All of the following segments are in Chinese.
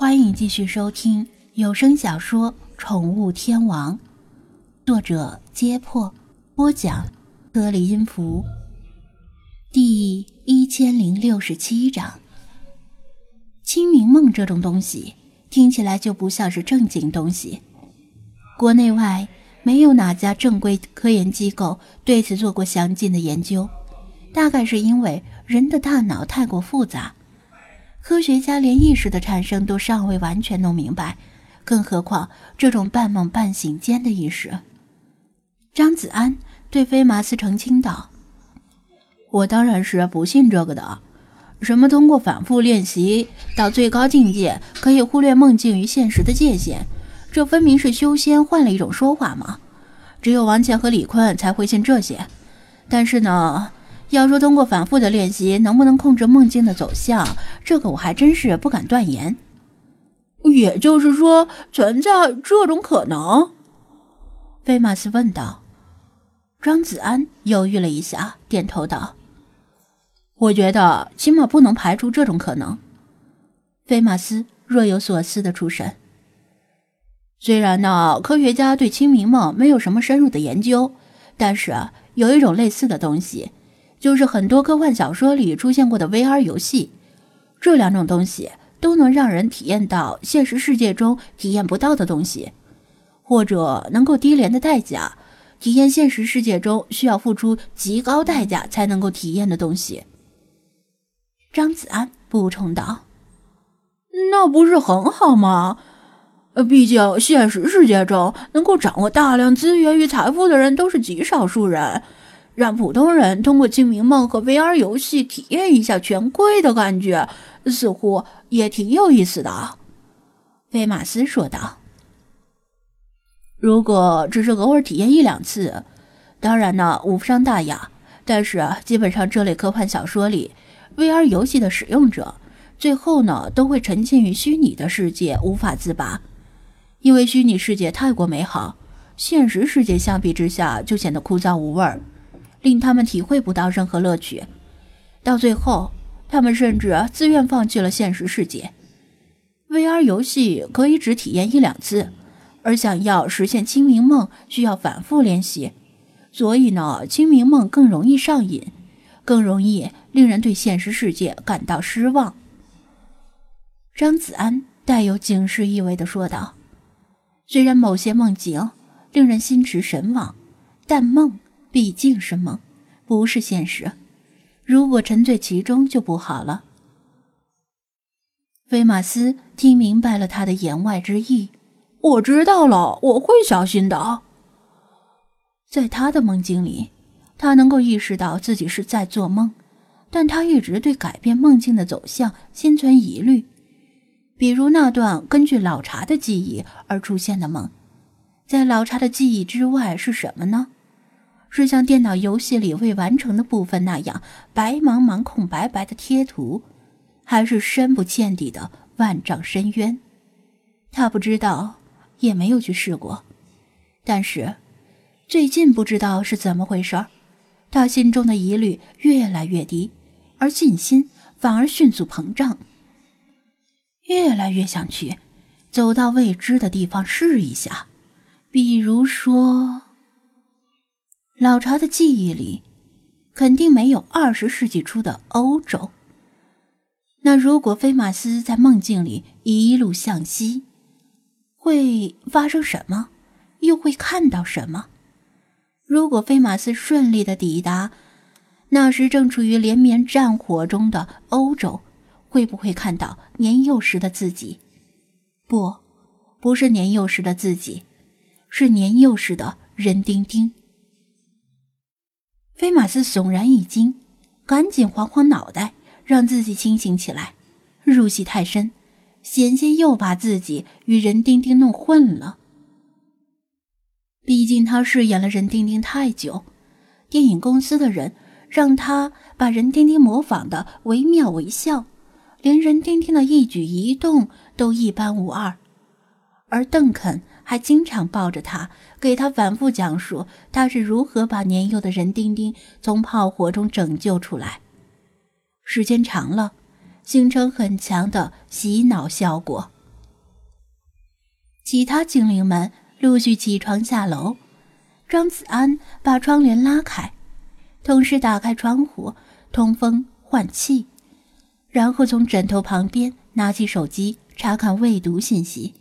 欢迎继续收听有声小说《宠物天王》，作者：揭破，播讲：颗粒音符，第一千零六十七章。清明梦这种东西听起来就不像是正经东西，国内外没有哪家正规科研机构对此做过详尽的研究，大概是因为人的大脑太过复杂。科学家连意识的产生都尚未完全弄明白，更何况这种半梦半醒间的意识。张子安对飞马斯澄清道：“我当然是不信这个的。什么通过反复练习到最高境界，可以忽略梦境与现实的界限？这分明是修仙换了一种说法嘛！只有王倩和李坤才会信这些。但是呢？”要说通过反复的练习能不能控制梦境的走向，这个我还真是不敢断言。也就是说，存在这种可能？菲马斯问道。张子安犹豫了一下，点头道：“我觉得起码不能排除这种可能。”菲马斯若有所思的出神。虽然呢，科学家对清明梦没有什么深入的研究，但是有一种类似的东西。就是很多科幻小说里出现过的 VR 游戏，这两种东西都能让人体验到现实世界中体验不到的东西，或者能够低廉的代价体验现实世界中需要付出极高代价才能够体验的东西。张子安补充道：“那不是很好吗？毕竟现实世界中能够掌握大量资源与财富的人都是极少数人。”让普通人通过清明梦和 VR 游戏体验一下权贵的感觉，似乎也挺有意思的。”菲马斯说道。“如果只是偶尔体验一两次，当然呢无伤大雅。但是基本上这类科幻小说里，VR 游戏的使用者最后呢都会沉浸于虚拟的世界，无法自拔。因为虚拟世界太过美好，现实世界相比之下就显得枯燥无味儿。”令他们体会不到任何乐趣，到最后，他们甚至自愿放弃了现实世界。VR 游戏可以只体验一两次，而想要实现清明梦需要反复练习，所以呢，清明梦更容易上瘾，更容易令人对现实世界感到失望。张子安带有警示意味地说道：“虽然某些梦境令人心驰神往，但梦……”毕竟是梦，不是现实。如果沉醉其中就不好了。菲马斯听明白了他的言外之意，我知道了，我会小心的。在他的梦境里，他能够意识到自己是在做梦，但他一直对改变梦境的走向心存疑虑。比如那段根据老茶的记忆而出现的梦，在老茶的记忆之外是什么呢？是像电脑游戏里未完成的部分那样白茫茫空白白的贴图，还是深不见底的万丈深渊？他不知道，也没有去试过。但是，最近不知道是怎么回事他心中的疑虑越来越低，而信心反而迅速膨胀。越来越想去，走到未知的地方试一下，比如说。老茶的记忆里，肯定没有二十世纪初的欧洲。那如果菲马斯在梦境里一路向西，会发生什么？又会看到什么？如果菲马斯顺利的抵达，那时正处于连绵战火中的欧洲，会不会看到年幼时的自己？不，不是年幼时的自己，是年幼时的任丁丁。菲马斯悚然一惊，赶紧晃晃脑袋，让自己清醒起来。入戏太深，险些又把自己与任丁丁弄混了。毕竟他饰演了任丁丁太久，电影公司的人让他把任丁丁模仿的惟妙惟肖，连任丁丁的一举一动都一般无二。而邓肯。还经常抱着他，给他反复讲述他是如何把年幼的任丁丁从炮火中拯救出来。时间长了，形成很强的洗脑效果。其他精灵们陆续起床下楼。张子安把窗帘拉开，同时打开窗户通风换气，然后从枕头旁边拿起手机查看未读信息。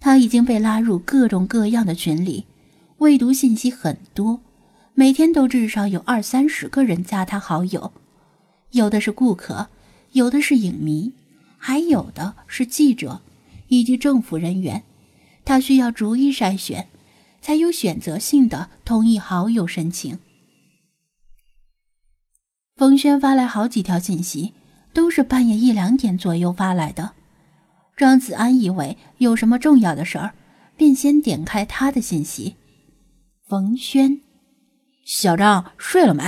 他已经被拉入各种各样的群里，未读信息很多，每天都至少有二三十个人加他好友，有的是顾客，有的是影迷，还有的是记者以及政府人员。他需要逐一筛选。才有选择性的同意好友申请。冯轩发来好几条信息，都是半夜一两点左右发来的。张子安以为有什么重要的事儿，便先点开他的信息。冯轩，小张睡了没？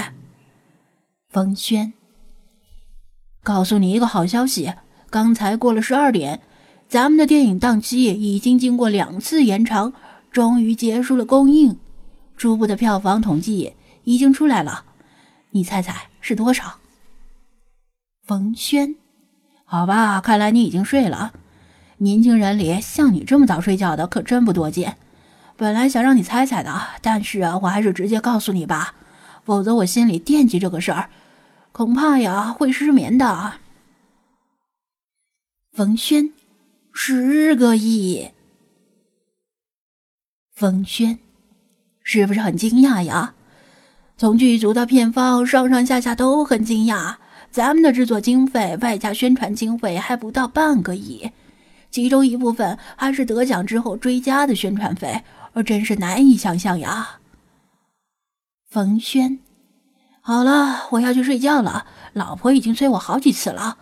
冯轩，告诉你一个好消息，刚才过了十二点，咱们的电影档期已经经过两次延长。终于结束了公映，初步的票房统计已经出来了，你猜猜是多少？冯轩，好吧，看来你已经睡了。年轻人里像你这么早睡觉的可真不多见。本来想让你猜猜的，但是我还是直接告诉你吧，否则我心里惦记这个事儿，恐怕呀会失眠的。冯轩，十个亿。冯轩，是不是很惊讶呀？从剧组到片方，上上下下都很惊讶。咱们的制作经费外加宣传经费还不到半个亿，其中一部分还是得奖之后追加的宣传费，而真是难以想象呀。冯轩，好了，我要去睡觉了。老婆已经催我好几次了，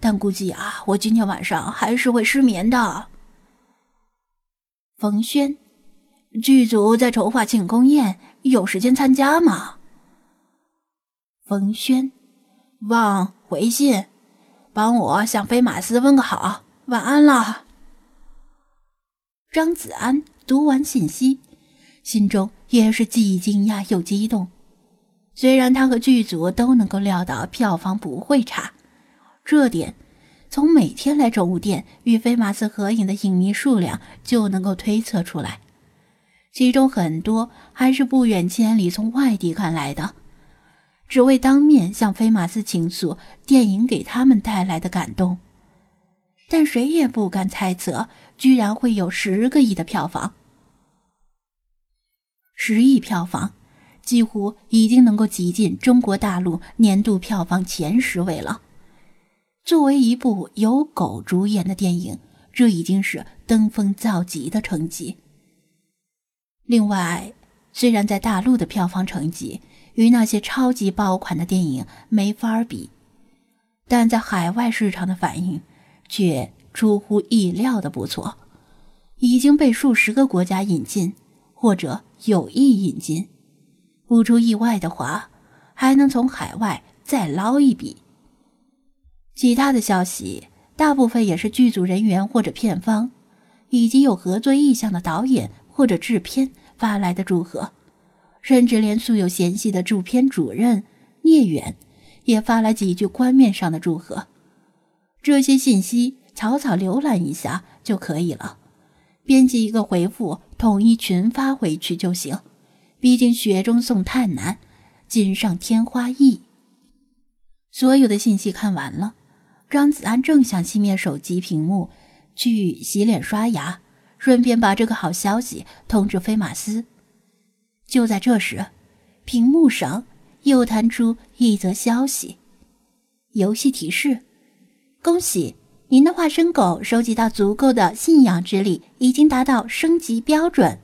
但估计啊，我今天晚上还是会失眠的。冯轩。剧组在筹划庆功宴，有时间参加吗？冯轩，望回信，帮我向飞马斯问个好，晚安了。张子安读完信息，心中也是既惊讶又激动。虽然他和剧组都能够料到票房不会差，这点从每天来宠物店与飞马斯合影的影迷数量就能够推测出来。其中很多还是不远千里从外地赶来的，只为当面向飞马斯倾诉电影给他们带来的感动。但谁也不敢猜测，居然会有十个亿的票房。十亿票房，几乎已经能够挤进中国大陆年度票房前十位了。作为一部由狗主演的电影，这已经是登峰造极的成绩。另外，虽然在大陆的票房成绩与那些超级爆款的电影没法比，但在海外市场的反应却出乎意料的不错，已经被数十个国家引进或者有意引进，不出意外的话，还能从海外再捞一笔。其他的消息大部分也是剧组人员或者片方，以及有合作意向的导演。或者制片发来的祝贺，甚至连素有嫌隙的制片主任聂远也发来几句官面上的祝贺。这些信息草草浏览一下就可以了，编辑一个回复，统一群发回去就行。毕竟雪中送炭难，锦上添花易。所有的信息看完了，张子安正想熄灭手机屏幕，去洗脸刷牙。顺便把这个好消息通知飞马斯。就在这时，屏幕上又弹出一则消息：游戏提示，恭喜您的化身狗收集到足够的信仰之力，已经达到升级标准。